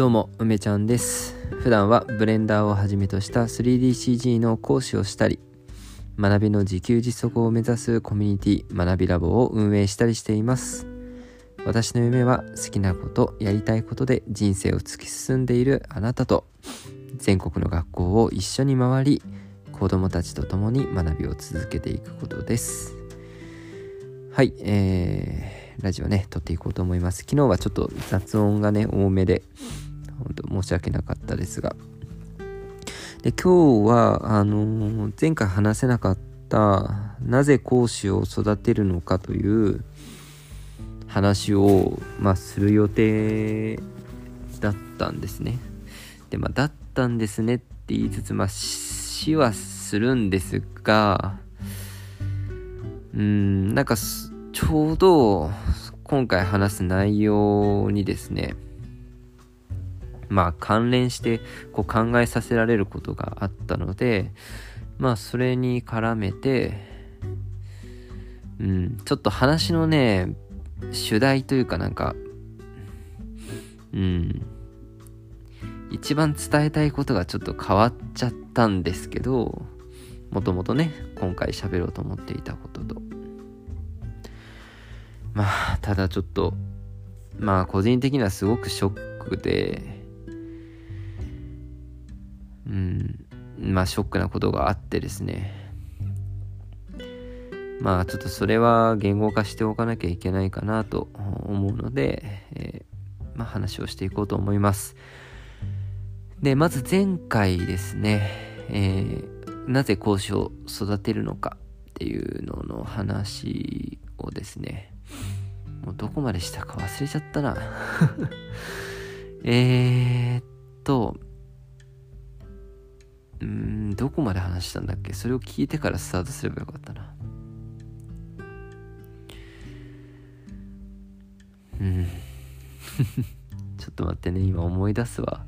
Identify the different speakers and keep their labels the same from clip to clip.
Speaker 1: どうも梅ちゃんです。普段はブレンダーをはじめとした 3DCG の講師をしたり学びの自給自足を目指すコミュニティ学びラボを運営したりしています。私の夢は好きなことやりたいことで人生を突き進んでいるあなたと全国の学校を一緒に回り子どもたちと共に学びを続けていくことです。はいえー、ラジオね撮っていこうと思います。昨日はちょっと雑音がね多めで本当申し訳なかったですが。で今日はあの、前回話せなかったなぜ講師を育てるのかという話を、まあ、する予定だったんですね。でまあだったんですねって言いつつまあ死はするんですがうんなんかちょうど今回話す内容にですねまあ関連してこう考えさせられることがあったのでまあそれに絡めてうんちょっと話のね主題というかなんかうん一番伝えたいことがちょっと変わっちゃったんですけどもともとね今回喋ろうと思っていたことと。まあただちょっとまあ個人的にはすごくショックでまあショックなことがあってですね。まあちょっとそれは言語化しておかなきゃいけないかなと思うので、えー、まあ、話をしていこうと思います。でまず前回ですね、えー、なぜ講師を育てるのかっていうのの話をですねもうどこまでしたか忘れちゃったな。えっとうん、どこまで話したんだっけ？それを聞いてからスタートすればよかったな。うん。ちょっと待ってね、今思い出すわ。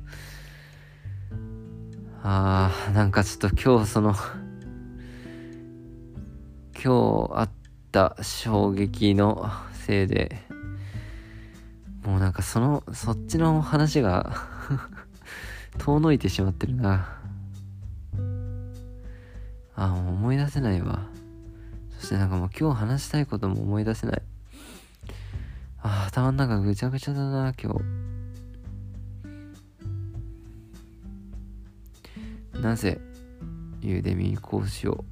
Speaker 1: あー、なんかちょっと今日その今日あった衝撃のせいで、もうなんかその、そっちの話が 遠のいてしまってるな。あもう思い出せないわ。そしてなんかもう今日話したいことも思い出せない。あ頭の中ぐちゃぐちゃだな今日。なぜユーデミー講師を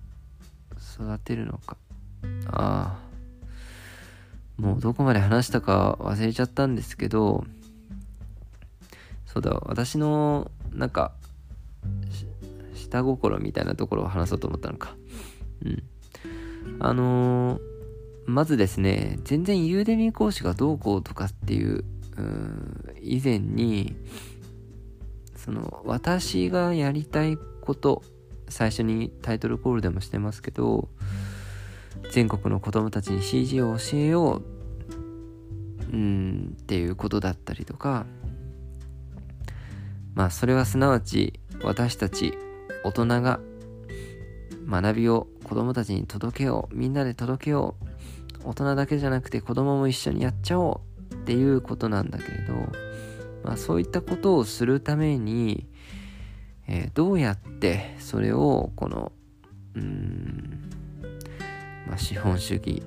Speaker 1: 育てるのか。ああもうどこまで話したか忘れちゃったんですけどそうだ私のなんか下心みたいなところを話そうと思ったのか。うん。あのー、まずですね、全然ユーデミー講師がどうこうとかっていう、う以前に、その、私がやりたいこと、最初にタイトルコールでもしてますけど、全国の子供たちに CG を教えよう、うん、っていうことだったりとか、まあ、それはすなわち、私たち大人が学びを子供たちに届けようみんなで届けよう大人だけじゃなくて子供も一緒にやっちゃおうっていうことなんだけれど、まあ、そういったことをするために、えー、どうやってそれをこのうん、まあ、資本主義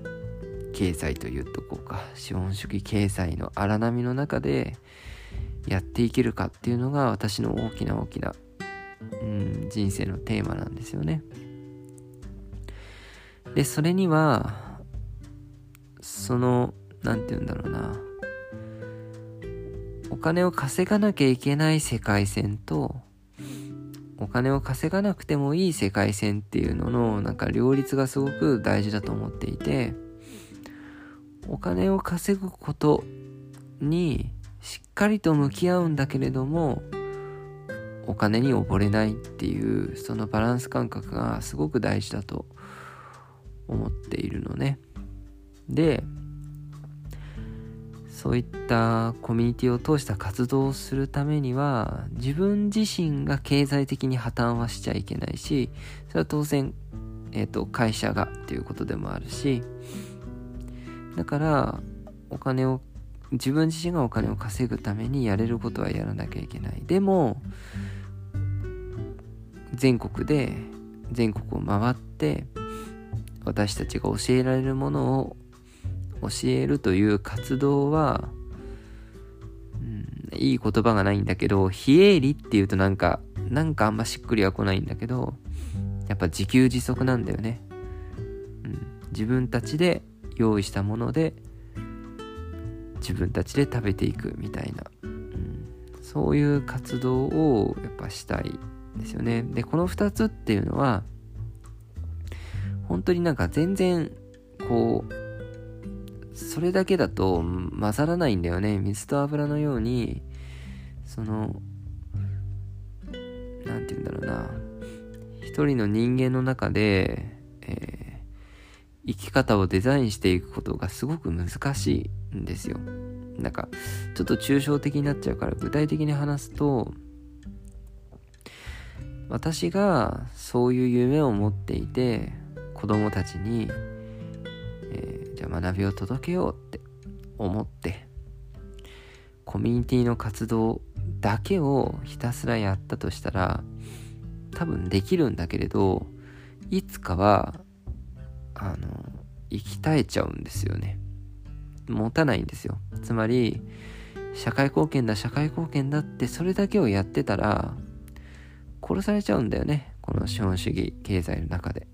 Speaker 1: 経済というとこうか資本主義経済の荒波の中でやっていけるかっていうのが私の大きな大きなうん、人生のテーマなんですよね。で、それには、その、何て言うんだろうな、お金を稼がなきゃいけない世界線と、お金を稼がなくてもいい世界線っていうのの、なんか両立がすごく大事だと思っていて、お金を稼ぐことにしっかりと向き合うんだけれども、お金に溺れないっていうそのバランス感覚がすごく大事だと思っているのね。でそういったコミュニティを通した活動をするためには自分自身が経済的に破綻はしちゃいけないしそれは当然、えーと、会社がっていうことでもあるしだからお金を自分自身がお金を稼ぐためにやれることはやらなきゃいけない。でも全国で全国を回って私たちが教えられるものを教えるという活動は、うん、いい言葉がないんだけど非営利っていうとなんかなんかあんましっくりは来ないんだけどやっぱ自給自足なんだよね、うん、自分たちで用意したもので自分たちで食べていくみたいな、うん、そういう活動をやっぱしたい。ですよね。でこの2つっていうのは本当になんか全然こうそれだけだと混ざらないんだよね。水と油のようにその何て言うんだろうな。一人の人間の中で、えー、生き方をデザインしていくことがすごく難しいんですよ。なんかちょっと抽象的になっちゃうから具体的に話すと私がそういう夢を持っていて子供たちに、えー、じゃあ学びを届けようって思ってコミュニティの活動だけをひたすらやったとしたら多分できるんだけれどいつかはあの生き絶えちゃうんですよね。持たないんですよ。つまり社会貢献だ社会貢献だってそれだけをやってたら殺されちゃうんだよね。この資本主義経済の中で。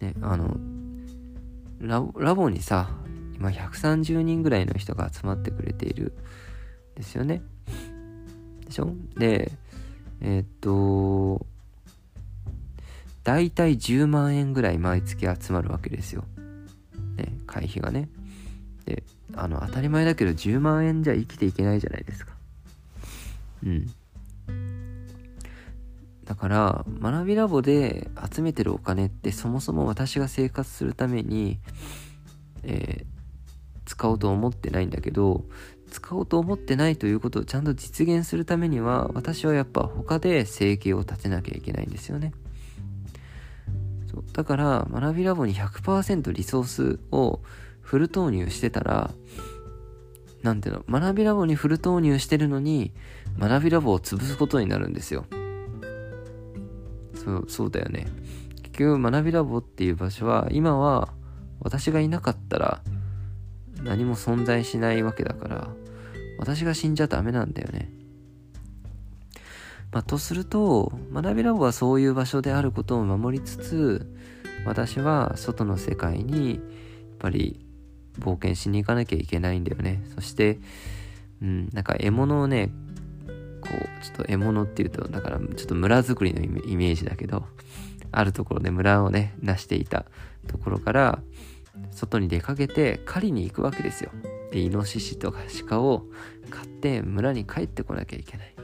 Speaker 1: ね、あのラボにさ今130人ぐらいの人が集まってくれているんですよね。でしょ？でえー、っと大体10万円ぐらい毎月集まるわけですよ、ね、会費がね。であの当たり前だけど10万円じゃ生きていけないじゃないですか。うん。だから学びラボで集めてるお金ってそもそも私が生活するために、えー、使おうと思ってないんだけど使おうと思ってないということをちゃんと実現するためには私はやっぱ他で生計を立てなきゃいけないんですよね。そうだから学びラボに100%リソースをフル投入してたらなんていうの学びラボにフル投入してるのに学びラボを潰すことになるんですよ。そうそうだよね。結局学びラボっていう場所は今は私がいなかったら何も存在しないわけだから私が死んじゃダメなんだよね。まあ、とすると学びラボはそういう場所であることを守りつつ私は外の世界にやっぱり冒険しに行かなきゃいけないんだよね。そしてうんなんか獲物をねこうちょっと獲物っていうとだからちょっと村づくりのイメージだけどあるところで村をね成していたところから外に出かけて狩りに行くわけですよ。でイノシシとか鹿を買って村に帰ってこなきゃいけない、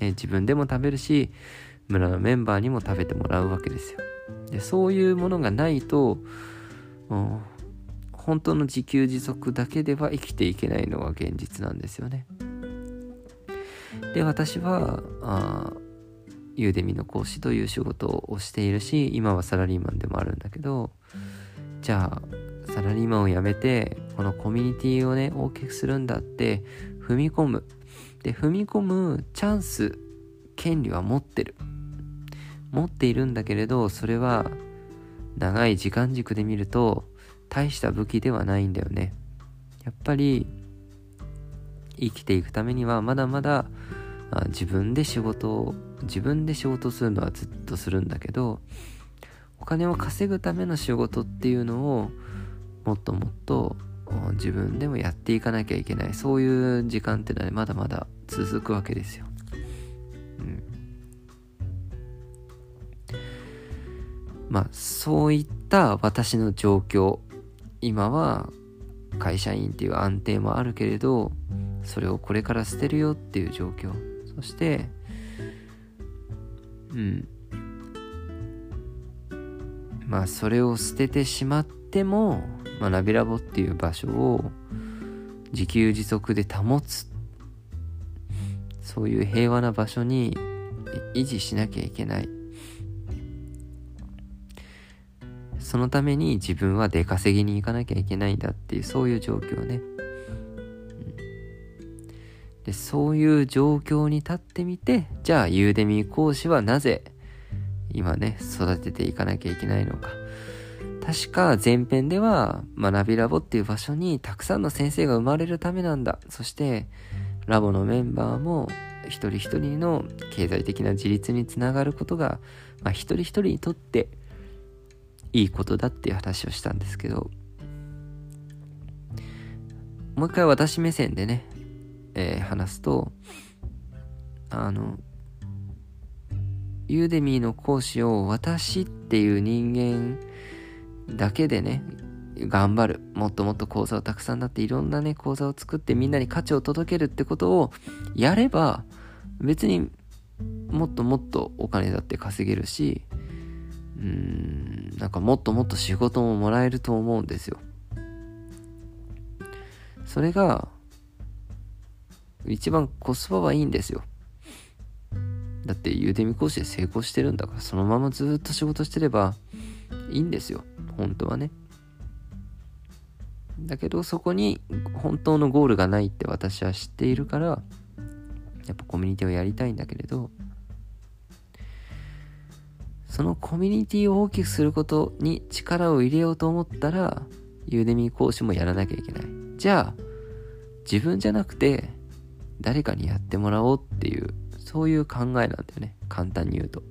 Speaker 1: ね、自分でも食べるし村のメンバーにも食べてもらうわけですよ。でそういうものがないと本当の自給自足だけでは生きていけないのが現実なんですよね。で私はあユーデミの講師という仕事をしているし今はサラリーマンでもあるんだけどじゃあサラリーマンを辞めてこのコミュニティをね大きくするんだって踏み込む。で踏み込むチャンス権利は持ってる。持っているんだけれどそれは長い時間軸で見ると大した武器ではないんだよね。やっぱり生きていくためにはまだまだ自分で仕事を自分で仕事するのはずっとするんだけどお金を稼ぐための仕事っていうのをもっともっと自分でもやっていかなきゃいけない。そういう時間ってのは、まだまだ続くわけですよ。うん、まあそういった私の状況。今は会社員っていう安定もあるけれどそれをこれから捨てるよっていう状況。そしてうん。まあそれを捨ててしまっても、まあ、ナビラボっていう場所を自給自足で保つ。そういう平和な場所に維持しなきゃいけない。そのために自分は出稼ぎに行かなきゃいけないんだっていうそういう状況ね、でそういう状況に立ってみてじゃあユーデミー講師はなぜ今ね育てていかなきゃいけないのか。確か前編では学びラボっていう場所にたくさんの先生が生まれるためなんだ。そしてラボのメンバーも一人一人の経済的な自立につながることが、まあ、一人一人にとっていいことだっていう話をしたんですけどもう一回私目線でね、えー、話すとあのユーデミーの講師を私っていう人間だけでね頑張るもっともっと講座をたくさんなっていろんなね講座を作ってみんなに価値を届けるってことをやれば別にもっともっとお金だって稼げるしうーんなんかもっともっと仕事ももらえると思うんですよ。それが一番コスパはいいんですよ。だってユーデミ講師で成功してるんだからそのままずっと仕事してればいいんですよ。本当はね。だけどそこに本当のゴールがないって私は知っているからやっぱコミュニティをやりたいんだけれどそのコミュニティを大きくすることに力を入れようと思ったらユーデミー講師もやらなきゃいけない。じゃあ自分じゃなくて誰かにやってもらおうっていうそういう考えなんだよね。簡単に言うと。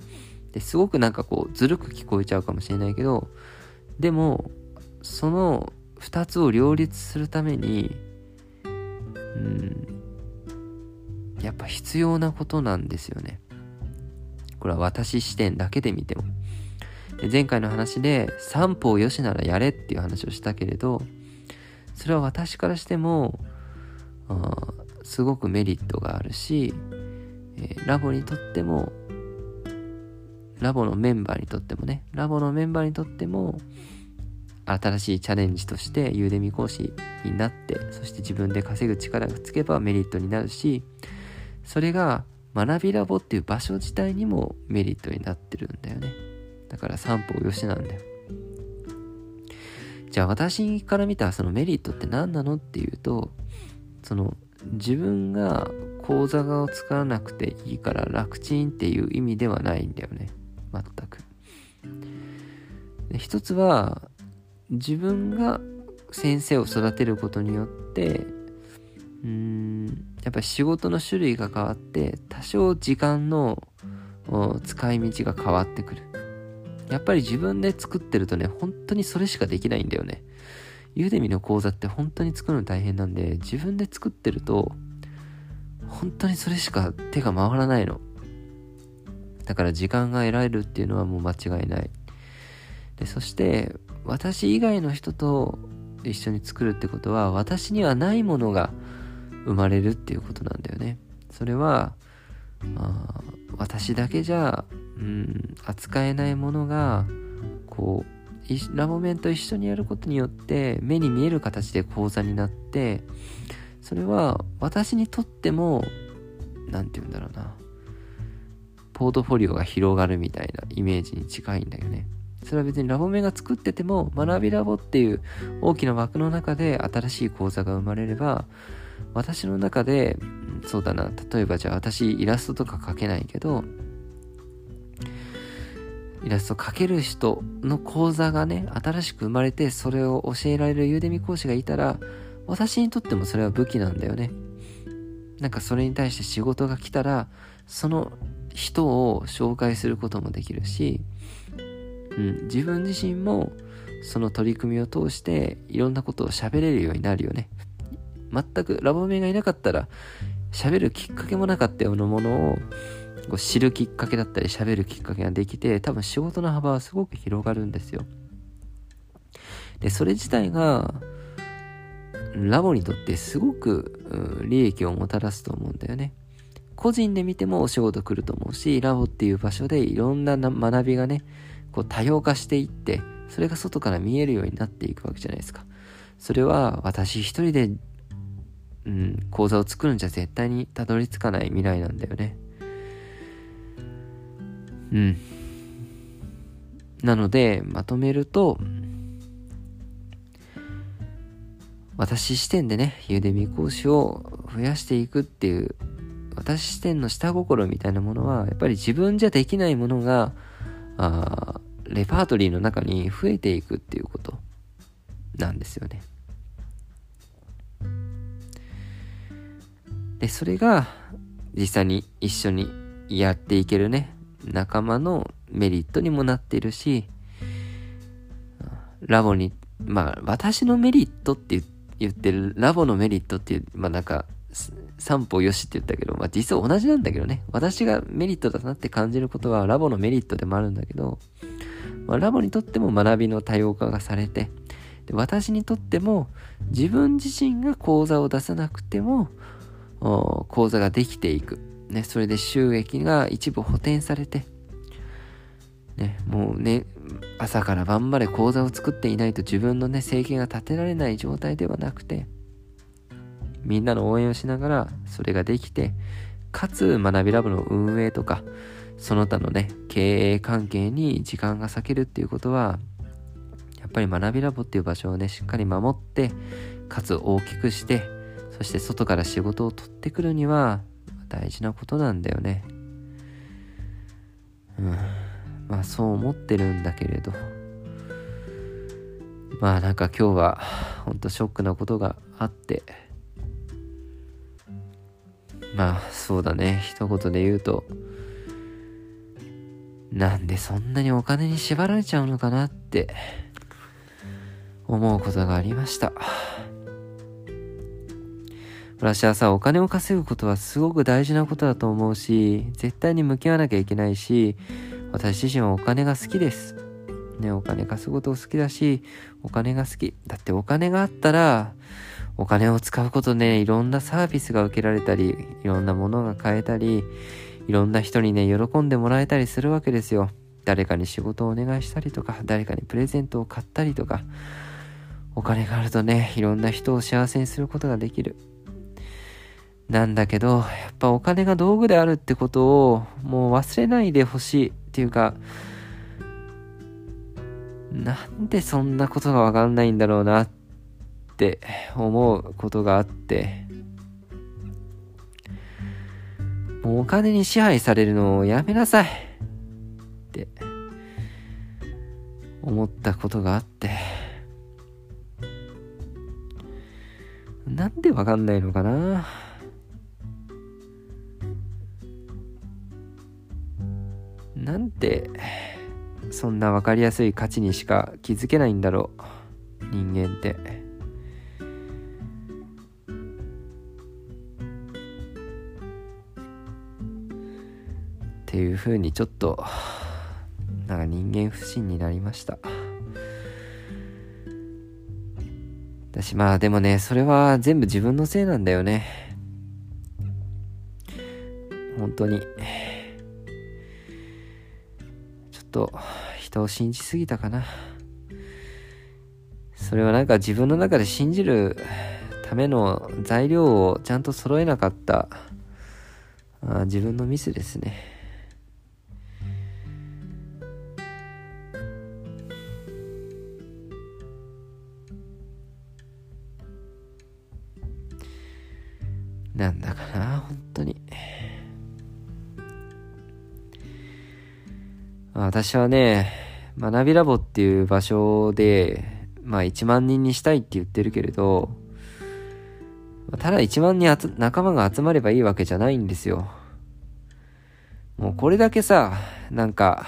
Speaker 1: ですごくなんかこうずるく聞こえちゃうかもしれないけどでもその2つを両立するためにうんやっぱ必要なことなんですよね。これは私視点だけで見ても。前回の話で三方よしならやれっていう話をしたけれどそれは私からしてもすごくメリットがあるし、え、ラボにとってもラボのメンバーにとってもねラボのメンバーにとっても新しいチャレンジとしてユーデミ講師になってそして自分で稼ぐ力がつけばメリットになるしそれが学びラボっていう場所自体にもメリットになってるんだよね。だから三方よしなんだよ。じゃあ私から見たそのメリットって何なのっていうとその自分が講座を使わなくていいから楽ちんっていう意味ではないんだよね。全く。一つは自分が先生を育てることによってうーん。やっぱり仕事の種類が変わって多少時間の使い道が変わってくる。やっぱり自分で作ってるとね本当にそれしかできないんだよね。ユーデミの講座って本当に作るの大変なんで自分で作ってると本当にそれしか手が回らないの。だから時間が得られるっていうのはもう間違いない。でそして私以外の人と一緒に作るってことは私にはないものが生まれるっていうことなんだよねそれはあ私だけじゃ、うん、扱えないものがこうラボメンと一緒にやることによって目に見える形で講座になってそれは私にとっても何て言うんだろうなポートフォリオが広がるみたいなイメージに近いんだよね。それは別にラボメが作ってても学びラボっていう大きな枠の中で新しい講座が生まれれば私の中でそうだな例えばじゃあ私イラストとか描けないけどイラスト描ける人の講座がね新しく生まれてそれを教えられるユーデミ講師がいたら私にとってもそれは武器なんだよねなんかそれに対して仕事が来たらその人を紹介することもできるしうん、自分自身もその取り組みを通していろんなことを喋れるようになるよね。全くラボメがいなかったら喋るきっかけもなかったようなものをこう知るきっかけだったり喋るきっかけができて多分仕事の幅はすごく広がるんですよ。で、それ自体がラボにとってすごく、うん、利益をもたらすと思うんだよね。個人で見てもお仕事来ると思うし、ラボっていう場所でいろんな学びがね、こう多様化していって、それが外から見えるようになっていくわけじゃないですか。それは私一人で、うん、講座を作るんじゃ絶対にたどり着かない未来なんだよね。うん。なので、まとめると、私視点でね、ゆでみ講師を増やしていくっていう、私視点の下心みたいなものは、やっぱり自分じゃできないものが、あレパートリーの中に増えていくっていうことなんですよね。で、それが実際に一緒にやっていけるね、仲間のメリットにもなっているし、ラボに、まあ、私のメリットって言ってる、ラボのメリットっていう、まあなんか、三歩よしって言ったけど、まあ実は同じなんだけどね。私がメリットだなって感じることはラボのメリットでもあるんだけど、まあ、ラボにとっても学びの多様化がされて、で私にとっても自分自身が講座を出さなくても、講座ができていく。ね、それで収益が一部補填されて、ね、もうね、朝から晩まで講座を作っていないと自分のね、生計が立てられない状態ではなくて、みんなの応援をしながらそれができて、かつ学びラボの運営とか、その他のね、経営関係に時間が割けるっていうことは、やっぱり学びラボっていう場所をね、しっかり守って、かつ大きくして、そして外から仕事を取ってくるには大事なことなんだよね。うん。まあそう思ってるんだけれど。まあなんか今日はほんとショックなことがあって。まあそうだね。一言で言うと、なんでそんなにお金に縛られちゃうのかなって思うことがありました。私はさ、お金を稼ぐことはすごく大事なことだと思うし、絶対に向き合わなきゃいけないし、私自身はお金が好きです。ね、お金稼ぐこと好きだし、お金が好き。だってお金があったら、お金を使うことで、ね、いろんなサービスが受けられたり、いろんなものが買えたり、いろんな人にね、喜んでもらえたりするわけですよ。誰かに仕事をお願いしたりとか、誰かにプレゼントを買ったりとか、お金があるとね、いろんな人を幸せにすることができる。なんだけど、やっぱお金が道具であるってことをもう忘れないでほしいっていうか、なんでそんなことがわかんないんだろうなって思うことがあって、もうお金に支配されるのをやめなさいって思ったことがあって、なんでわかんないのかな。なんてそんな分かりやすい価値にしか気づけないんだろう人間って。っていうふうにちょっとなんか人間不信になりました。私まあでもねそれは全部自分のせいなんだよね。本当に。と人を信じすぎたかな。それはなんか自分の中で信じるための材料をちゃんと揃えなかったあ自分のミスですね。私はね、学びラボっていう場所で、まあ1万人にしたいって言ってるけれど、ただ1万人仲間が集まればいいわけじゃないんですよ。もうこれだけさ、なんか、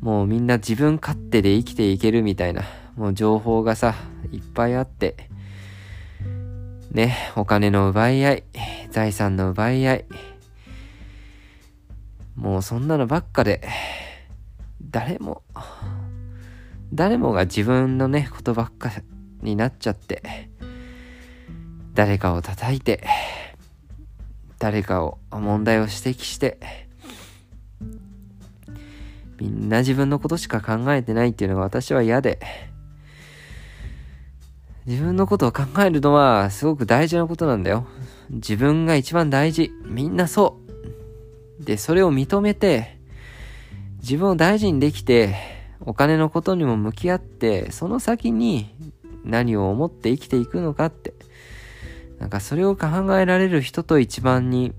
Speaker 1: もうみんな自分勝手で生きていけるみたいな、もう情報がさ、いっぱいあって、ね、お金の奪い合い、財産の奪い合い、もうそんなのばっかで、誰も、誰もが自分のね、ことばっかになっちゃって、誰かを叩いて、誰かを問題を指摘して、みんな自分のことしか考えてないっていうのが私は嫌で、自分のことを考えるのはすごく大事なことなんだよ。自分が一番大事。みんなそう。で、それを認めて、自分を大事にできてお金のことにも向き合ってその先に何を思って生きていくのかってなんかそれを考えられる人と一番に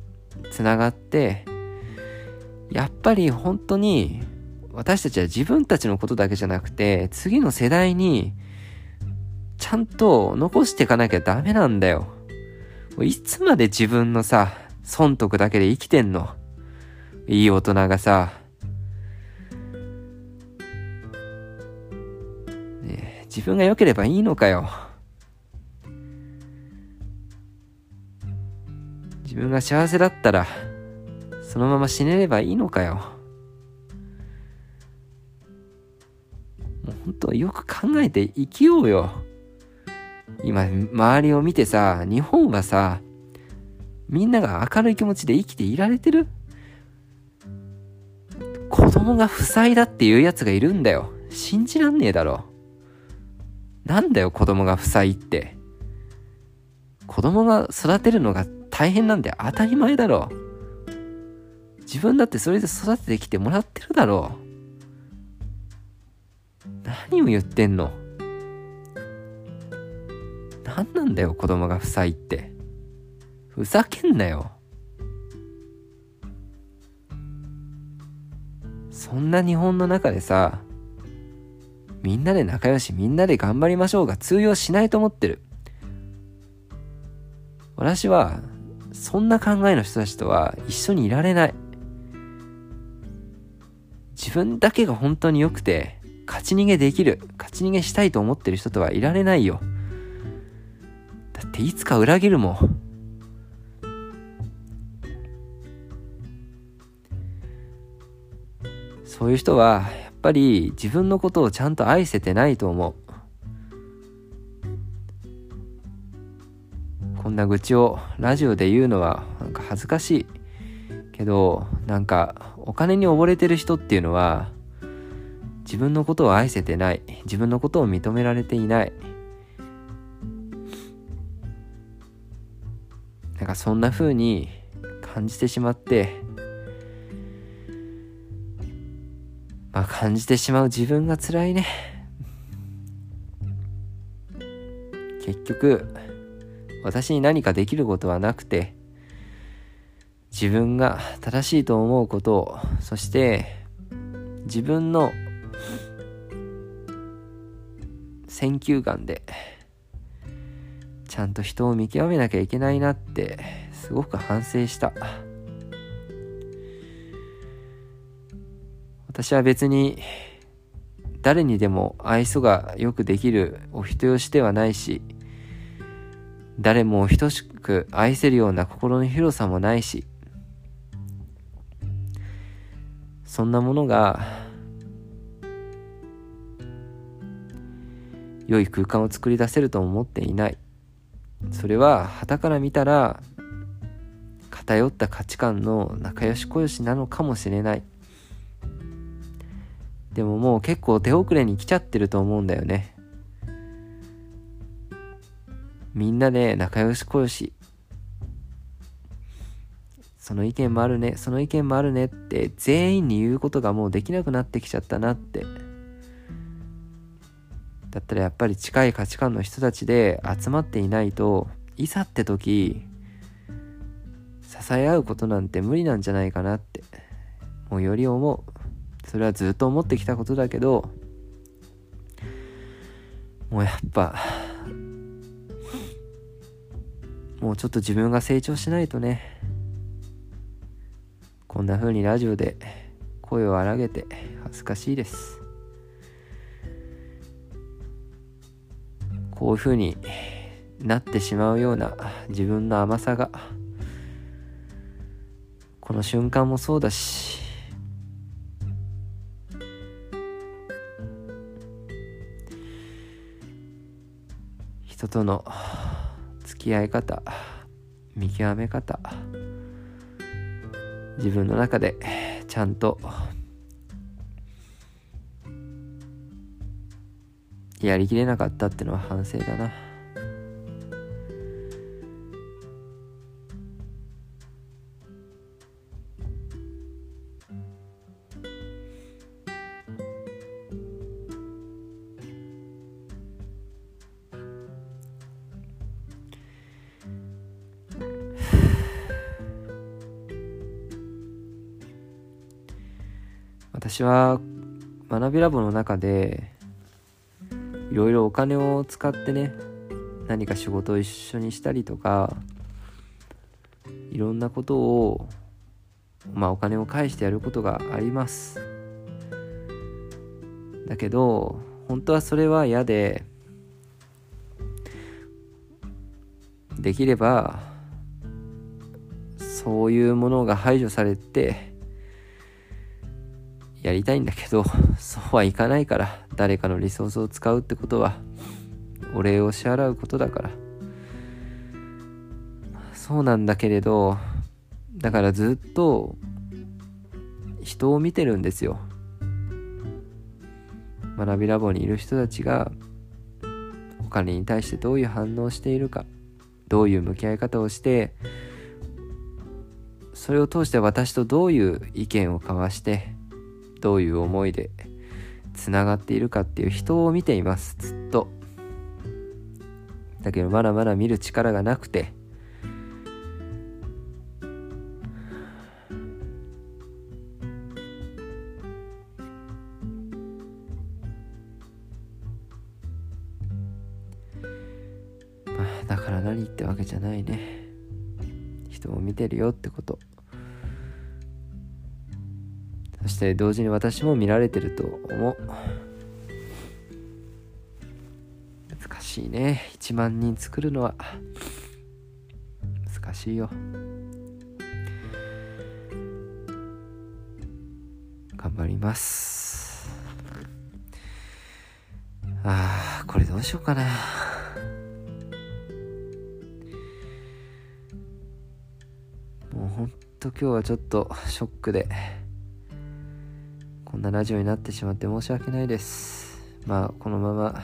Speaker 1: つながってやっぱり本当に私たちは自分たちのことだけじゃなくて次の世代にちゃんと残していかなきゃダメなんだよ。いつまで自分のさ、損得だけで生きてんの？いい大人がさ、ね自分が良ければいいのかよ。自分が幸せだったら、そのまま死ねればいいのかよ。もう本当よく考えて生きようよ。今、周りを見てさ、日本はさ、みんなが明るい気持ちで生きていられてる？子供が不才だっていうやつがいるんだよ。信じらんねえだろ。なんだよ、子供が不才って。子供が育てるのが大変なんて当たり前だろ。自分だってそれで育ててきてもらってるだろう。何を言ってんの何なんだよ子供が不才って。ふざけんなよ。そんな日本の中でさ、みんなで仲良しみんなで頑張りましょうが通用しないと思ってる。私はそんな考えの人たちとは一緒にいられない。自分だけが本当に良くて、勝ち逃げできる、勝ち逃げしたいと思ってる人とはいられないよ。だっていつか裏切るもん。そういう人は、やっぱり自分のことをちゃんと愛せてないと思う。こんな愚痴をラジオで言うのはなんか恥ずかしい。けどなんかお金に溺れてる人っていうのは自分のことを愛せてない。自分のことを認められていない。なんかそんな風に感じてしまってあ感じてしまう。自分が辛いね。結局私に何かできることはなくて自分が正しいと思うことをそして自分の選球眼でちゃんと人を見極めなきゃいけないなってすごく反省した。私は別に誰にでも愛想がよくできるお人よしではないし誰も等しく愛せるような心の広さもないしそんなものが良い空間を作り出せると思っていない。それは傍から見たら偏った価値観の仲良し小良しなのかもしれない。でももう結構手遅れに来ちゃってると思うんだよね。みんなで仲良しこよし。その意見もあるね。その意見もあるねって全員に言うことがもうできなくなってきちゃったなって。だったらやっぱり近い価値観の人たちで集まっていないといざって時支え合うことなんて無理なんじゃないかなってもうより思う。それはずっと思ってきたことだけどもうやっぱもうちょっと自分が成長しないとねこんな風にラジオで声を荒げて恥ずかしいです。こういう風になってしまうような自分の甘さがこの瞬間もそうだし人との付き合い方見極め方自分の中でちゃんとやりきれなかったってのは反省だな。私は学びラボの中でいろいろお金を使ってね何か仕事を一緒にしたりとかいろんなことをまあお金を返してやることがあります。だけど本当はそれは嫌でできればそういうものが排除されてやりたいんだけどそうはいかないから誰かのリソースを使うってことはお礼を支払うことだから。そうなんだけれどだからずっと人を見てるんですよ。学びラボにいる人たちがお金に対してどういう反応をしているかどういう向き合い方をしてそれを通して私とどういう意見を交わしてどういう思いでつながっているかっていう人を見ています。ずっと。だけどまだまだ見る力がなくてして同時に私も見られてると思う。難しいね。1万人作るのは。難しいよ。頑張ります。あーこれどうしようかな。もうほんと今日はちょっとショックで。こんなラジオになってしまって申し訳ないです。まあこのまま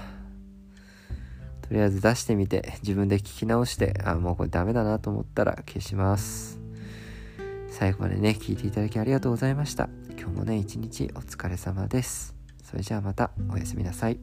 Speaker 1: とりあえず出してみて自分で聞き直してあもうこれダメだなと思ったら消します。最後までね聞いていただきありがとうございました。今日もね一日お疲れ様です。それじゃあまたおやすみなさい。